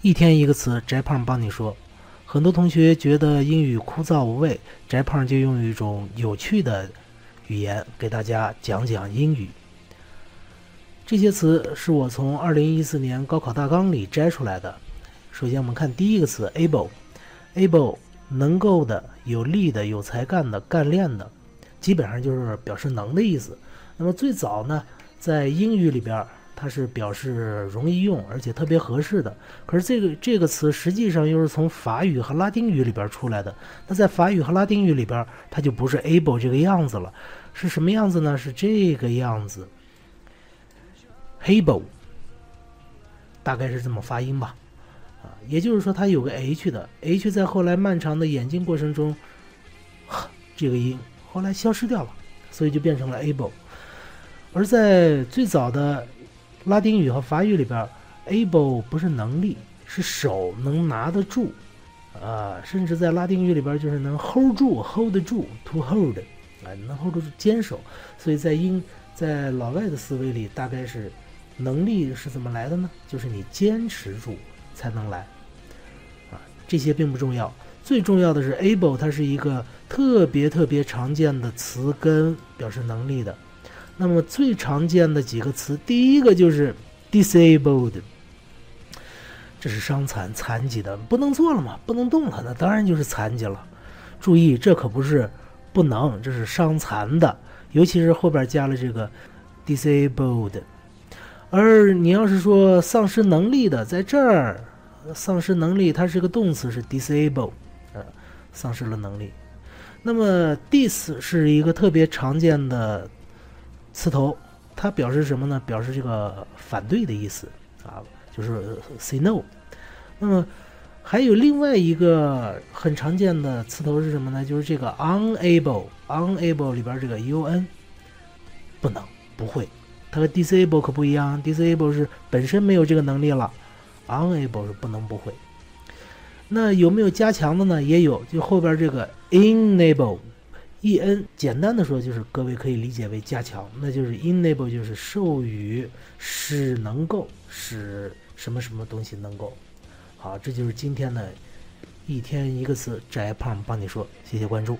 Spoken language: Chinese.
一天一个词，翟胖帮你说。很多同学觉得英语枯燥无味，翟胖就用一种有趣的语言给大家讲讲英语。这些词是我从2014年高考大纲里摘出来的。首先，我们看第一个词 able，able 能够的、有力的、有才干的、干练的，基本上就是表示能的意思。那么最早呢，在英语里边。它是表示容易用，而且特别合适的。可是这个这个词实际上又是从法语和拉丁语里边出来的。那在法语和拉丁语里边，它就不是 able 这个样子了，是什么样子呢？是这个样子，able，大概是这么发音吧。啊，也就是说它有个 h 的，h 在后来漫长的演进过程中，这个音后来消失掉了，所以就变成了 able。而在最早的拉丁语和法语里边，able 不是能力，是手能拿得住，啊，甚至在拉丁语里边就是能 hold 住，hold 得住，to hold，啊，能 hold 住坚守。所以在英，在老外的思维里，大概是能力是怎么来的呢？就是你坚持住才能来，啊，这些并不重要，最重要的是 able，它是一个特别特别常见的词根，表示能力的。那么最常见的几个词，第一个就是 disabled，这是伤残、残疾的，不能做了嘛，不能动了，那当然就是残疾了。注意，这可不是不能，这是伤残的，尤其是后边加了这个 disabled。而你要是说丧失能力的，在这儿，丧失能力它是个动词，是 disable，呃，丧失了能力。那么 dis 是一个特别常见的。词头，它表示什么呢？表示这个反对的意思啊，就是 say no。那么还有另外一个很常见的词头是什么呢？就是这个 unable，unable 里边这个 un 不能不会，它和 disable 可不一样，disable 是本身没有这个能力了，unable 是不能不会。那有没有加强的呢？也有，就后边这个 enable。E n 简单的说就是各位可以理解为加强，那就是 enable 就是授予使能够使什么什么东西能够。好，这就是今天的一天一个词，翟胖帮你说，谢谢关注。